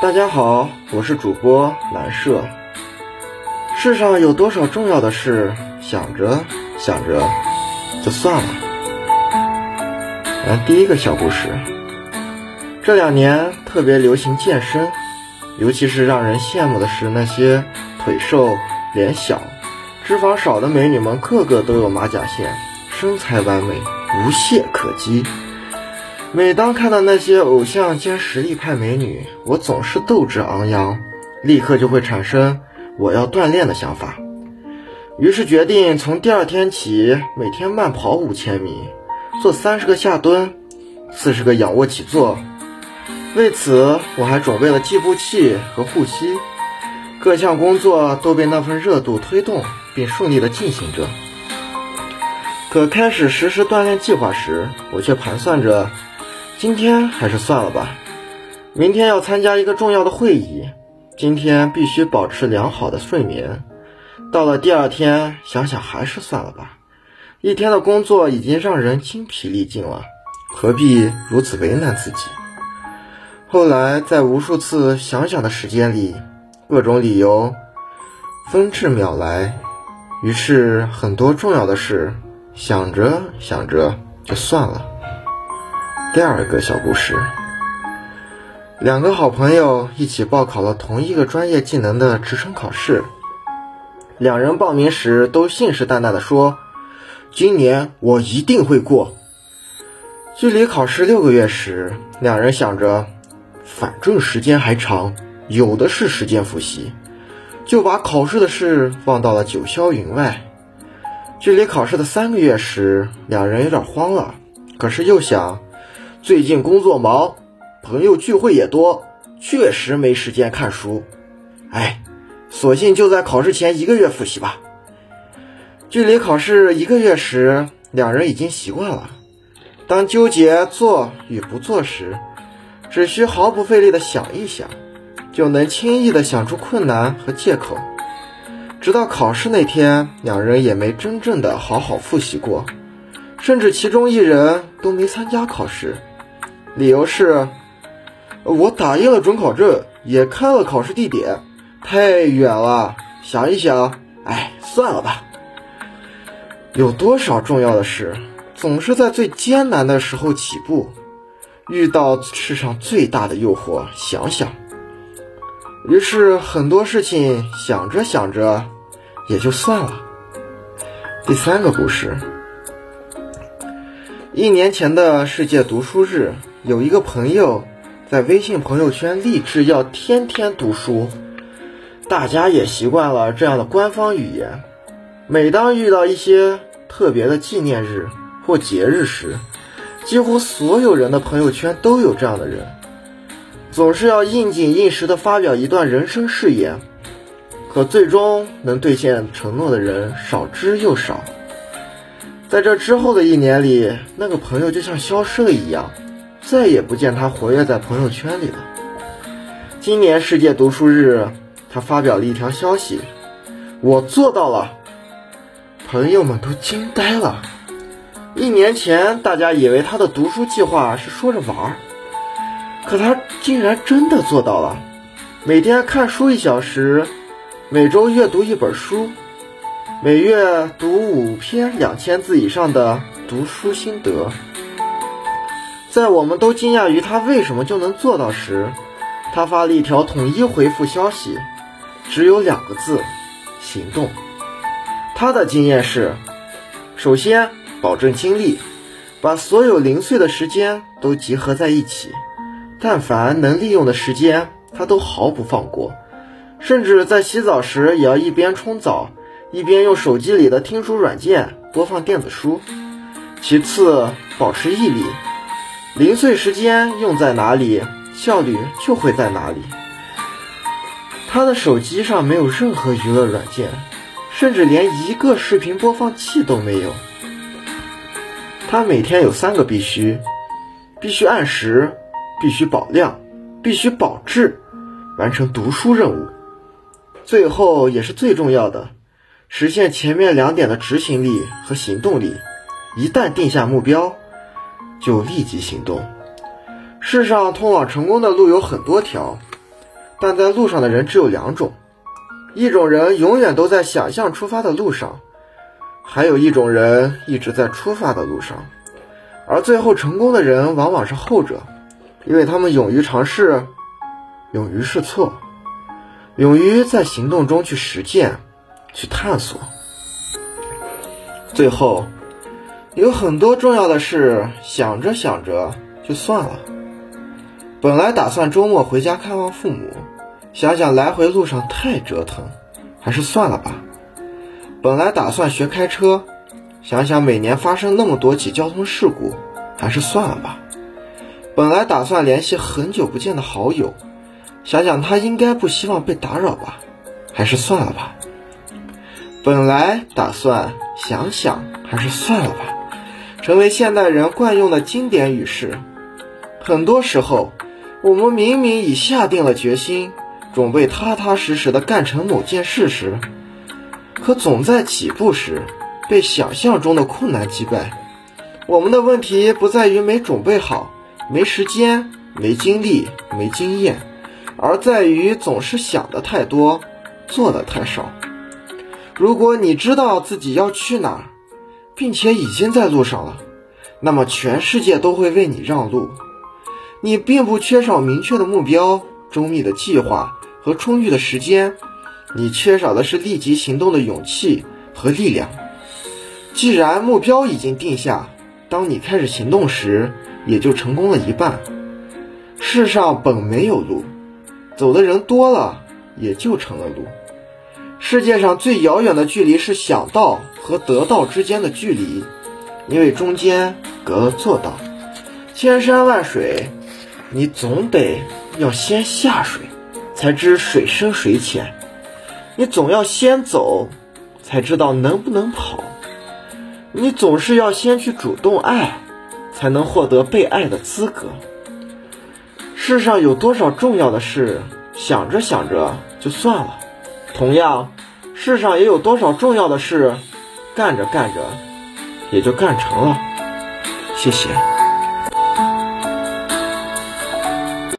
大家好，我是主播蓝舍。世上有多少重要的事，想着想着就算了。来，第一个小故事。这两年特别流行健身，尤其是让人羡慕的是那些腿瘦、脸小、脂肪少的美女们，个个都有马甲线，身材完美，无懈可击。每当看到那些偶像兼实力派美女，我总是斗志昂扬，立刻就会产生我要锻炼的想法。于是决定从第二天起，每天慢跑五千米，做三十个下蹲，四十个仰卧起坐。为此，我还准备了计步器和护膝，各项工作都被那份热度推动，并顺利的进行着。可开始实施锻炼计划时，我却盘算着。今天还是算了吧，明天要参加一个重要的会议，今天必须保持良好的睡眠。到了第二天，想想还是算了吧，一天的工作已经让人精疲力尽了，何必如此为难自己？后来在无数次想想的时间里，各种理由纷至沓来，于是很多重要的事想着想着就算了。第二个小故事，两个好朋友一起报考了同一个专业技能的职称考试。两人报名时都信誓旦旦地说：“今年我一定会过。”距离考试六个月时，两人想着，反正时间还长，有的是时间复习，就把考试的事放到了九霄云外。距离考试的三个月时，两人有点慌了，可是又想。最近工作忙，朋友聚会也多，确实没时间看书。哎，索性就在考试前一个月复习吧。距离考试一个月时，两人已经习惯了。当纠结做与不做时，只需毫不费力的想一想，就能轻易的想出困难和借口。直到考试那天，两人也没真正的好好复习过，甚至其中一人都没参加考试。理由是，我打印了准考证，也看了考试地点，太远了。想一想，哎，算了吧。有多少重要的事，总是在最艰难的时候起步。遇到世上最大的诱惑，想想。于是很多事情想着想着，也就算了。第三个故事，一年前的世界读书日。有一个朋友在微信朋友圈立志要天天读书，大家也习惯了这样的官方语言。每当遇到一些特别的纪念日或节日时，几乎所有人的朋友圈都有这样的人，总是要应景应时的发表一段人生誓言，可最终能兑现承诺的人少之又少。在这之后的一年里，那个朋友就像消失了一样。再也不见他活跃在朋友圈里了。今年世界读书日，他发表了一条消息：“我做到了。”朋友们都惊呆了。一年前，大家以为他的读书计划是说着玩儿，可他竟然真的做到了。每天看书一小时，每周阅读一本书，每月读五篇两千字以上的读书心得。在我们都惊讶于他为什么就能做到时，他发了一条统一回复消息，只有两个字：行动。他的经验是：首先保证精力，把所有零碎的时间都集合在一起，但凡能利用的时间，他都毫不放过，甚至在洗澡时也要一边冲澡，一边用手机里的听书软件播放电子书。其次，保持毅力。零碎时间用在哪里，效率就会在哪里。他的手机上没有任何娱乐软件，甚至连一个视频播放器都没有。他每天有三个必须：必须按时，必须保量，必须保质，完成读书任务。最后也是最重要的，实现前面两点的执行力和行动力。一旦定下目标。就立即行动。世上通往成功的路有很多条，但在路上的人只有两种：一种人永远都在想象出发的路上，还有一种人一直在出发的路上。而最后成功的人往往是后者，因为他们勇于尝试，勇于试错，勇于在行动中去实践、去探索。最后，有很多重要的事，想着想着就算了。本来打算周末回家看望父母，想想来回路上太折腾，还是算了吧。本来打算学开车，想想每年发生那么多起交通事故，还是算了吧。本来打算联系很久不见的好友，想想他应该不希望被打扰吧，还是算了吧。本来打算想想，还是算了吧，成为现代人惯用的经典语式。很多时候。我们明明已下定了决心，准备踏踏实实的干成某件事时，可总在起步时被想象中的困难击败。我们的问题不在于没准备好、没时间、没精力、没经验，而在于总是想的太多，做的太少。如果你知道自己要去哪，并且已经在路上了，那么全世界都会为你让路。你并不缺少明确的目标、周密的计划和充裕的时间，你缺少的是立即行动的勇气和力量。既然目标已经定下，当你开始行动时，也就成功了一半。世上本没有路，走的人多了，也就成了路。世界上最遥远的距离是想到和得到之间的距离，因为中间隔了做到。千山万水。你总得要先下水，才知水深水浅；你总要先走，才知道能不能跑；你总是要先去主动爱，才能获得被爱的资格。世上有多少重要的事，想着想着就算了；同样，世上也有多少重要的事，干着干着也就干成了。谢谢。